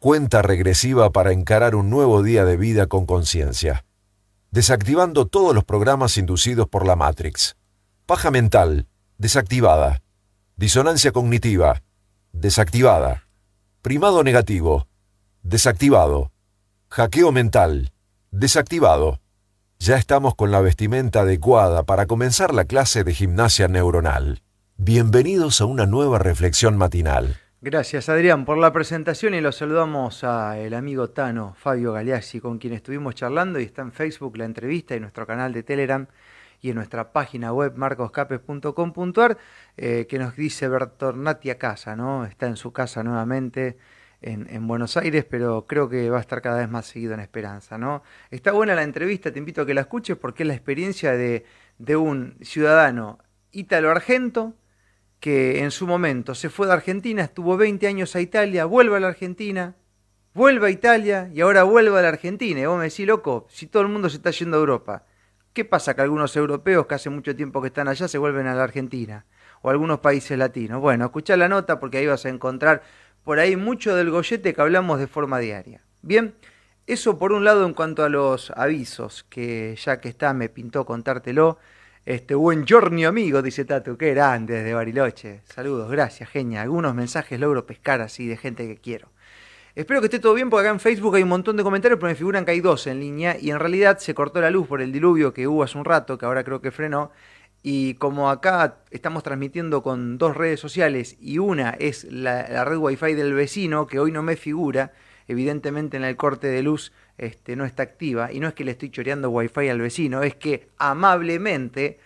Cuenta regresiva para encarar un nuevo día de vida con conciencia. Desactivando todos los programas inducidos por la Matrix. Paja mental, desactivada. Disonancia cognitiva, desactivada. Primado negativo, desactivado. Hackeo mental, desactivado. Ya estamos con la vestimenta adecuada para comenzar la clase de gimnasia neuronal. Bienvenidos a una nueva reflexión matinal. Gracias Adrián por la presentación y los saludamos a el amigo Tano Fabio Galeazzi con quien estuvimos charlando y está en Facebook la entrevista y nuestro canal de Telegram y en nuestra página web marcoscapes.com.ar eh, que nos dice Bertornati a casa, ¿no? Está en su casa nuevamente en, en, Buenos Aires, pero creo que va a estar cada vez más seguido en Esperanza, ¿no? Está buena la entrevista, te invito a que la escuches porque es la experiencia de, de un ciudadano ítalo-argento que en su momento se fue de Argentina, estuvo 20 años a Italia, vuelve a la Argentina, vuelve a Italia y ahora vuelve a la Argentina. Y vos me decís, loco, si todo el mundo se está yendo a Europa, ¿qué pasa que algunos europeos que hace mucho tiempo que están allá se vuelven a la Argentina? O algunos países latinos. Bueno, escuchá la nota porque ahí vas a encontrar por ahí mucho del gollete que hablamos de forma diaria. Bien, eso por un lado en cuanto a los avisos, que ya que está me pintó contártelo. Este buen giorno amigo, dice Tato, qué grande desde Bariloche. Saludos, gracias, genia. Algunos mensajes logro pescar así de gente que quiero. Espero que esté todo bien porque acá en Facebook hay un montón de comentarios, pero me figuran que hay dos en línea y en realidad se cortó la luz por el diluvio que hubo hace un rato, que ahora creo que frenó. Y como acá estamos transmitiendo con dos redes sociales y una es la, la red wifi del vecino, que hoy no me figura, evidentemente en el corte de luz este, no está activa, y no es que le estoy choreando wifi al vecino, es que amablemente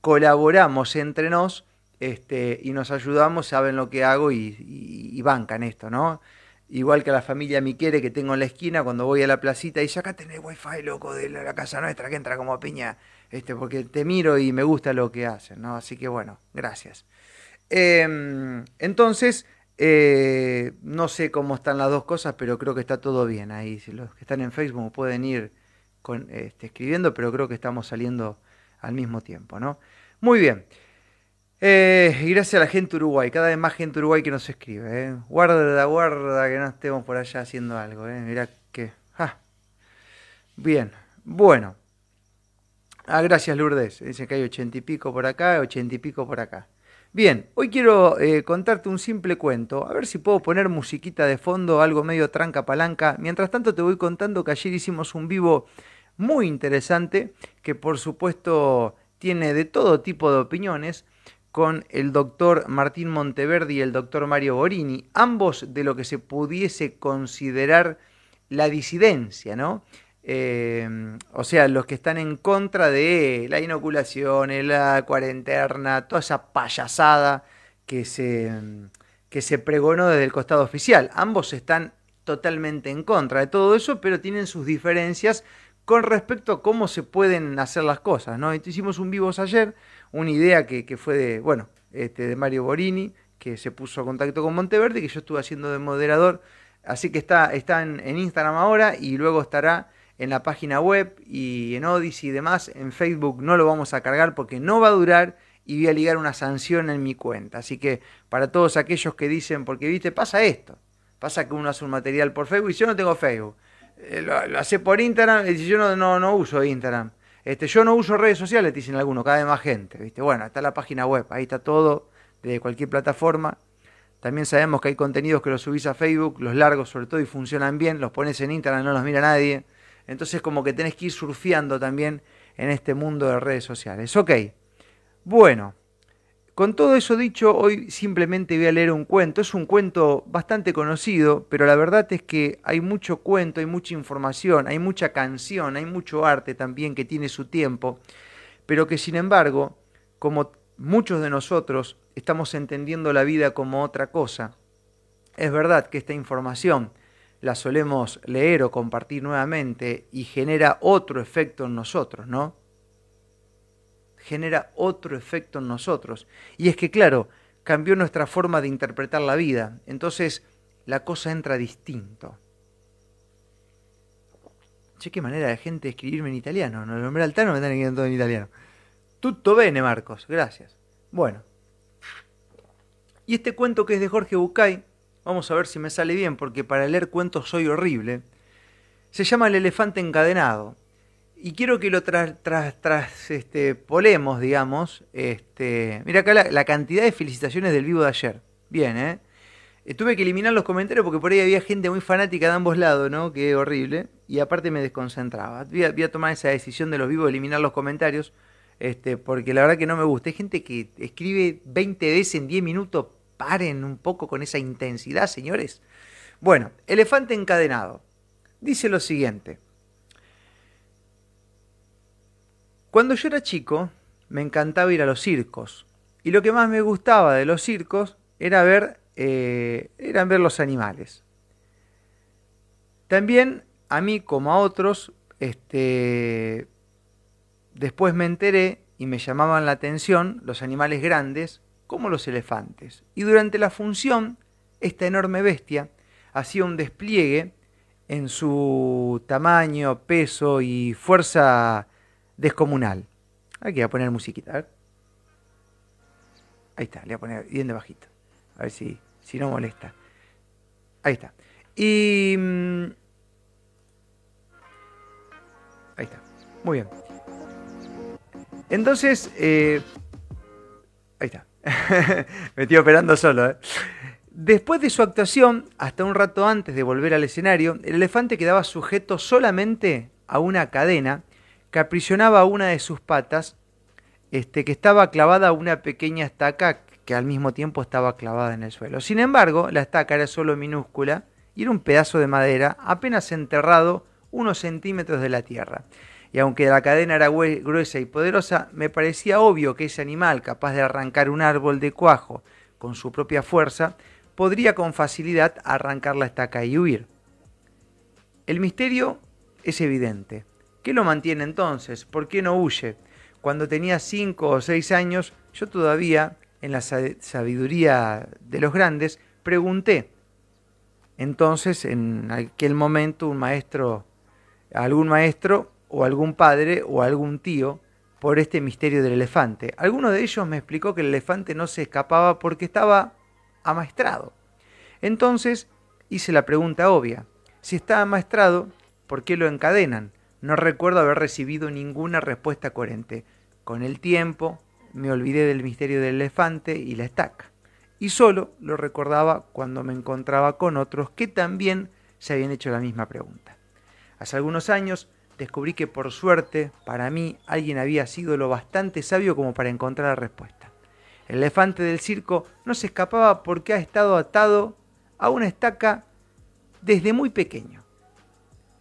colaboramos entre nos este, y nos ayudamos, saben lo que hago y, y, y bancan esto, ¿no? Igual que a la familia Miquere que tengo en la esquina, cuando voy a la placita, dice, acá tenés wifi, loco, de la casa nuestra, que entra como piña, este, porque te miro y me gusta lo que hacen, ¿no? Así que bueno, gracias. Eh, entonces, eh, no sé cómo están las dos cosas, pero creo que está todo bien ahí. Si los que están en Facebook pueden ir este, escribiendo, pero creo que estamos saliendo al mismo tiempo, ¿no? Muy bien. Eh, gracias a la gente Uruguay, cada vez más gente Uruguay que nos escribe. ¿eh? Guarda, guarda que no estemos por allá haciendo algo. ¿eh? Mirá que. Bien, bueno. Ah, gracias Lourdes. Dice que hay ochenta y pico por acá, ochenta y pico por acá. Bien, hoy quiero eh, contarte un simple cuento, a ver si puedo poner musiquita de fondo, algo medio tranca palanca. Mientras tanto te voy contando que ayer hicimos un vivo muy interesante, que por supuesto tiene de todo tipo de opiniones, con el doctor Martín Monteverdi y el doctor Mario Borini, ambos de lo que se pudiese considerar la disidencia, ¿no? Eh, o sea, los que están en contra de la inoculación, la cuarentena, toda esa payasada que se, que se pregonó desde el costado oficial. Ambos están totalmente en contra de todo eso, pero tienen sus diferencias con respecto a cómo se pueden hacer las cosas. ¿no? Hicimos un vivos ayer, una idea que, que fue de, bueno, este, de Mario Borini, que se puso a contacto con Monteverde, que yo estuve haciendo de moderador. Así que está, está en Instagram ahora y luego estará en la página web y en Odyssey y demás. En Facebook no lo vamos a cargar porque no va a durar y voy a ligar una sanción en mi cuenta. Así que para todos aquellos que dicen, porque viste, pasa esto. Pasa que uno hace un material por Facebook y yo no tengo Facebook. Eh, lo, hace por Instagram y yo no, no, no uso Instagram. Este, yo no uso redes sociales, dicen algunos, cada vez más gente. ¿viste? Bueno, está la página web, ahí está todo, de cualquier plataforma. También sabemos que hay contenidos que los subís a Facebook, los largos sobre todo, y funcionan bien, los pones en Instagram, no los mira nadie. Entonces como que tenés que ir surfeando también en este mundo de redes sociales. Ok, bueno, con todo eso dicho, hoy simplemente voy a leer un cuento. Es un cuento bastante conocido, pero la verdad es que hay mucho cuento, hay mucha información, hay mucha canción, hay mucho arte también que tiene su tiempo, pero que sin embargo, como muchos de nosotros estamos entendiendo la vida como otra cosa, es verdad que esta información la solemos leer o compartir nuevamente y genera otro efecto en nosotros, ¿no? Genera otro efecto en nosotros. Y es que, claro, cambió nuestra forma de interpretar la vida. Entonces, la cosa entra distinto. Che, qué manera de gente escribirme en italiano. No, el nombre altano me están escribiendo todo en italiano. Tutto bene, Marcos. Gracias. Bueno. Y este cuento que es de Jorge Bucay, vamos a ver si me sale bien, porque para leer cuentos soy horrible. Se llama El elefante encadenado. Y quiero que lo tras, tras, tras este, polemos, digamos. Este, mira acá la, cantidad de felicitaciones del vivo de ayer. Bien, ¿eh? Tuve que eliminar los comentarios porque por ahí había gente muy fanática de ambos lados, ¿no? Que horrible. Y aparte me desconcentraba. Voy a, voy a tomar esa decisión de los vivos de eliminar los comentarios. Este, porque la verdad que no me gusta. Hay gente que escribe 20 veces en 10 minutos. Paren un poco con esa intensidad, señores. Bueno, elefante encadenado. Dice lo siguiente. Cuando yo era chico, me encantaba ir a los circos. Y lo que más me gustaba de los circos era ver, eh, eran ver los animales. También a mí como a otros, este, después me enteré y me llamaban la atención los animales grandes como los elefantes. Y durante la función, esta enorme bestia hacía un despliegue en su tamaño, peso y fuerza descomunal. Aquí voy a poner musiquita, a ver. Ahí está, le voy a poner bien de bajito. A ver si, si no molesta. Ahí está. Y... Mm, ahí está. Muy bien. Entonces, eh, ahí está. Me estoy operando solo. ¿eh? Después de su actuación, hasta un rato antes de volver al escenario, el elefante quedaba sujeto solamente a una cadena que aprisionaba una de sus patas, este, que estaba clavada a una pequeña estaca que al mismo tiempo estaba clavada en el suelo. Sin embargo, la estaca era solo minúscula y era un pedazo de madera apenas enterrado unos centímetros de la tierra. Y aunque la cadena era gruesa y poderosa, me parecía obvio que ese animal, capaz de arrancar un árbol de cuajo con su propia fuerza, podría con facilidad arrancar la estaca y huir. El misterio es evidente. ¿Qué lo mantiene entonces? ¿Por qué no huye? Cuando tenía cinco o seis años, yo todavía, en la sabiduría de los grandes, pregunté. Entonces, en aquel momento, un maestro, algún maestro o algún padre o algún tío por este misterio del elefante. Alguno de ellos me explicó que el elefante no se escapaba porque estaba amaestrado. Entonces hice la pregunta obvia. Si está amaestrado, ¿por qué lo encadenan? No recuerdo haber recibido ninguna respuesta coherente. Con el tiempo me olvidé del misterio del elefante y la estaca. Y solo lo recordaba cuando me encontraba con otros que también se habían hecho la misma pregunta. Hace algunos años descubrí que por suerte, para mí, alguien había sido lo bastante sabio como para encontrar la respuesta. El elefante del circo no se escapaba porque ha estado atado a una estaca desde muy pequeño.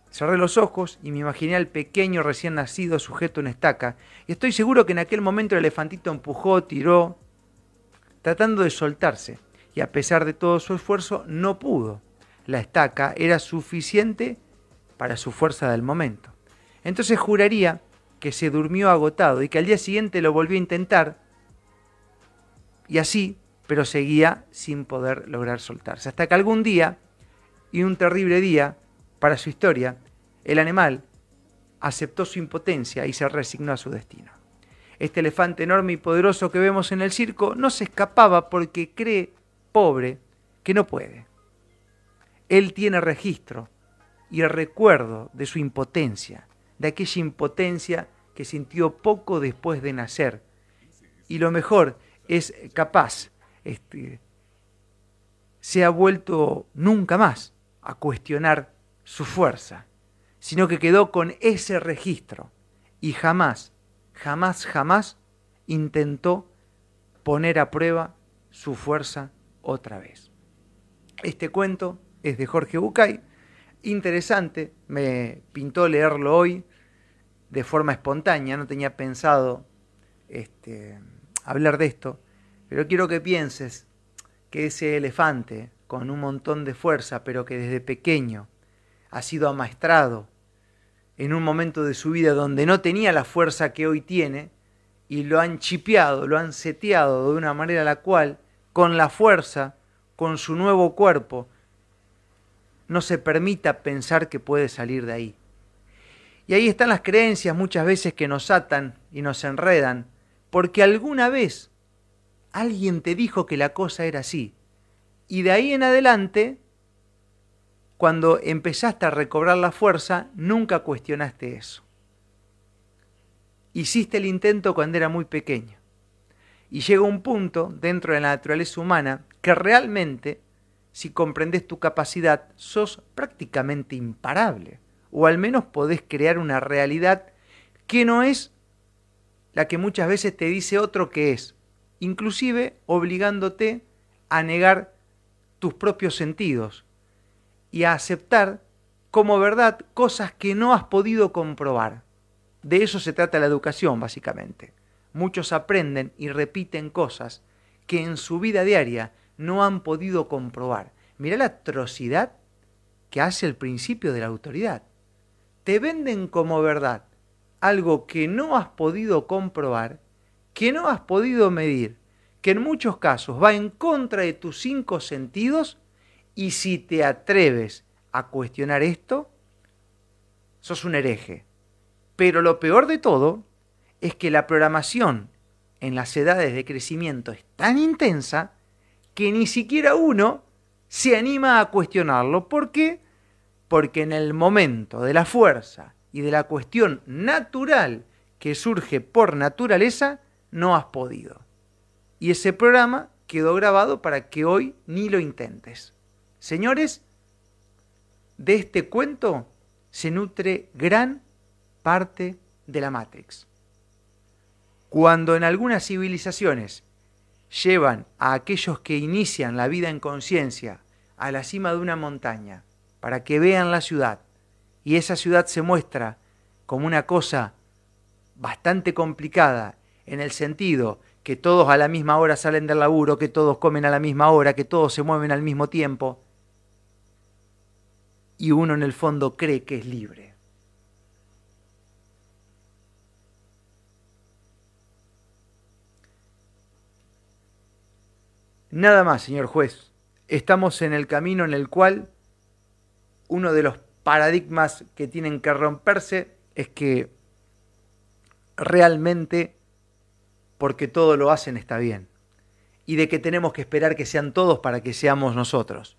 Cerré los ojos y me imaginé al pequeño recién nacido sujeto a una estaca, y estoy seguro que en aquel momento el elefantito empujó, tiró, tratando de soltarse, y a pesar de todo su esfuerzo no pudo. La estaca era suficiente para su fuerza del momento. Entonces juraría que se durmió agotado y que al día siguiente lo volvió a intentar, y así, pero seguía sin poder lograr soltarse. Hasta que algún día, y un terrible día para su historia, el animal aceptó su impotencia y se resignó a su destino. Este elefante enorme y poderoso que vemos en el circo no se escapaba porque cree, pobre, que no puede. Él tiene registro y el recuerdo de su impotencia, de aquella impotencia que sintió poco después de nacer. Y lo mejor es capaz, este, se ha vuelto nunca más a cuestionar su fuerza, sino que quedó con ese registro y jamás, jamás, jamás intentó poner a prueba su fuerza otra vez. Este cuento es de Jorge Bucay, interesante, me pintó leerlo hoy de forma espontánea, no tenía pensado este, hablar de esto, pero quiero que pienses que ese elefante con un montón de fuerza, pero que desde pequeño ha sido amaestrado en un momento de su vida donde no tenía la fuerza que hoy tiene, y lo han chipeado, lo han seteado de una manera la cual, con la fuerza, con su nuevo cuerpo, no se permita pensar que puede salir de ahí. Y ahí están las creencias muchas veces que nos atan y nos enredan, porque alguna vez alguien te dijo que la cosa era así, Y de ahí en adelante, cuando empezaste a recobrar la fuerza, nunca cuestionaste eso. Hiciste el intento cuando era muy pequeño. Y llega un punto dentro de la naturaleza humana que realmente, si comprendes tu capacidad, sos prácticamente imparable. O al menos podés crear una realidad que no es la que muchas veces te dice otro que es, inclusive obligándote a negar tus propios sentidos y a aceptar como verdad cosas que no has podido comprobar. De eso se trata la educación, básicamente. Muchos aprenden y repiten cosas que en su vida diaria no han podido comprobar. Mira la atrocidad que hace el principio de la autoridad. Te venden como verdad algo que no has podido comprobar, que no has podido medir, que en muchos casos va en contra de tus cinco sentidos y si te atreves a cuestionar esto, sos un hereje. Pero lo peor de todo es que la programación en las edades de crecimiento es tan intensa que ni siquiera uno se anima a cuestionarlo. ¿Por qué? Porque en el momento de la fuerza y de la cuestión natural que surge por naturaleza, no has podido. Y ese programa quedó grabado para que hoy ni lo intentes. Señores, de este cuento se nutre gran parte de la Matrix. Cuando en algunas civilizaciones llevan a aquellos que inician la vida en conciencia a la cima de una montaña para que vean la ciudad y esa ciudad se muestra como una cosa bastante complicada en el sentido que todos a la misma hora salen del laburo, que todos comen a la misma hora, que todos se mueven al mismo tiempo, y uno en el fondo cree que es libre. Nada más, señor juez. Estamos en el camino en el cual uno de los paradigmas que tienen que romperse es que realmente porque todo lo hacen está bien. Y de que tenemos que esperar que sean todos para que seamos nosotros.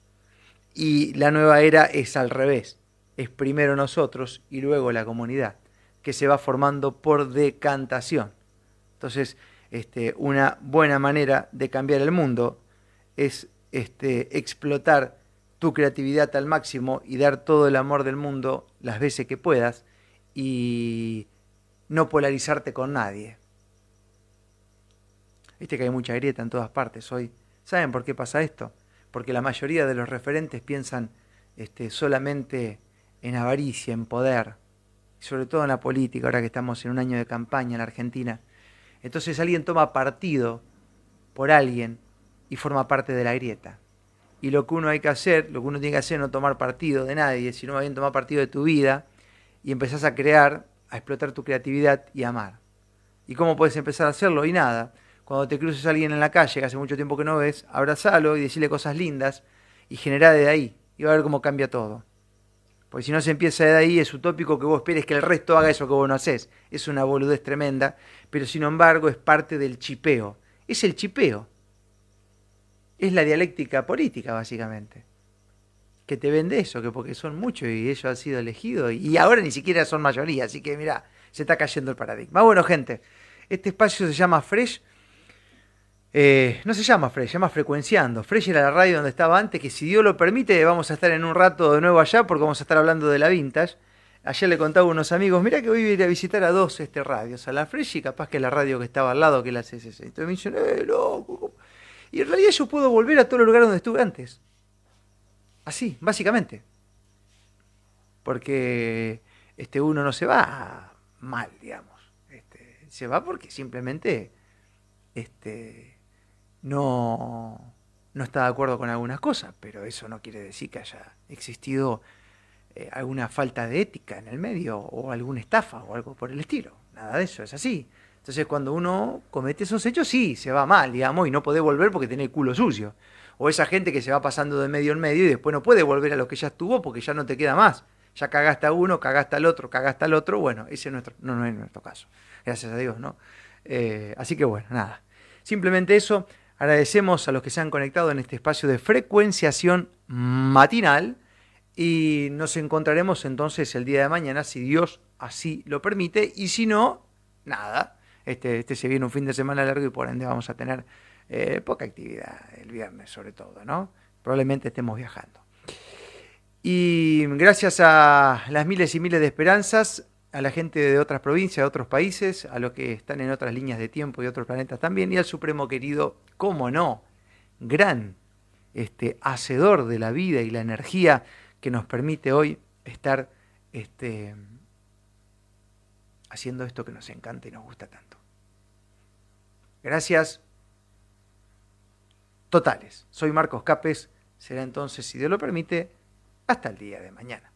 Y la nueva era es al revés. Es primero nosotros y luego la comunidad, que se va formando por decantación. Entonces, este, una buena manera de cambiar el mundo es este, explotar tu creatividad al máximo y dar todo el amor del mundo las veces que puedas y no polarizarte con nadie. Viste que hay mucha grieta en todas partes hoy. ¿Saben por qué pasa esto? Porque la mayoría de los referentes piensan este, solamente en avaricia, en poder, sobre todo en la política, ahora que estamos en un año de campaña en la Argentina. Entonces alguien toma partido por alguien y forma parte de la grieta. Y lo que uno hay que hacer, lo que uno tiene que hacer es no tomar partido de nadie, sino más bien tomar partido de tu vida y empezás a crear, a explotar tu creatividad y amar. ¿Y cómo puedes empezar a hacerlo? Y nada, cuando te cruces a alguien en la calle que hace mucho tiempo que no ves, abrazalo y decirle cosas lindas y generá de ahí. Y va a ver cómo cambia todo. Porque si no se empieza de ahí, es utópico que vos esperes que el resto haga eso que vos no haces. Es una boludez tremenda, pero sin embargo es parte del chipeo. Es el chipeo. Es la dialéctica política, básicamente. Que te vende eso, que porque son muchos y ellos han sido elegidos y ahora ni siquiera son mayoría. Así que mira, se está cayendo el paradigma. Bueno, gente, este espacio se llama Fresh eh, no se llama Fresh, se llama Frecuenciando. Fresh era la radio donde estaba antes, que si Dios lo permite vamos a estar en un rato de nuevo allá porque vamos a estar hablando de la Vintage. Ayer le contaba a unos amigos, mira que voy a ir a visitar a dos este radios, a la Fresh y capaz que la radio que estaba al lado que la CCC. Entonces me dicen, eh, loco. Y en realidad yo puedo volver a todos los lugares donde estuve antes. Así, básicamente. Porque este uno no se va mal, digamos. Este, se va porque simplemente este, no, no está de acuerdo con algunas cosas, pero eso no quiere decir que haya existido eh, alguna falta de ética en el medio o alguna estafa o algo por el estilo. Nada de eso, es así. Entonces cuando uno comete esos hechos, sí, se va mal, digamos, y no puede volver porque tiene el culo sucio. O esa gente que se va pasando de medio en medio y después no puede volver a lo que ya estuvo porque ya no te queda más. Ya cagaste a uno, cagaste al otro, cagaste al otro. Bueno, ese nuestro, no, no es nuestro caso. Gracias a Dios, ¿no? Eh, así que bueno, nada. Simplemente eso Agradecemos a los que se han conectado en este espacio de frecuenciación matinal y nos encontraremos entonces el día de mañana, si Dios así lo permite, y si no, nada. Este, este se viene un fin de semana largo y por ende vamos a tener eh, poca actividad el viernes sobre todo, ¿no? Probablemente estemos viajando. Y gracias a las miles y miles de esperanzas, a la gente de otras provincias, de otros países, a los que están en otras líneas de tiempo y otros planetas también, y al Supremo querido, cómo no, gran este, hacedor de la vida y la energía que nos permite hoy estar este, haciendo esto que nos encanta y nos gusta tanto. Gracias totales. Soy Marcos Capes. Será entonces, si Dios lo permite, hasta el día de mañana.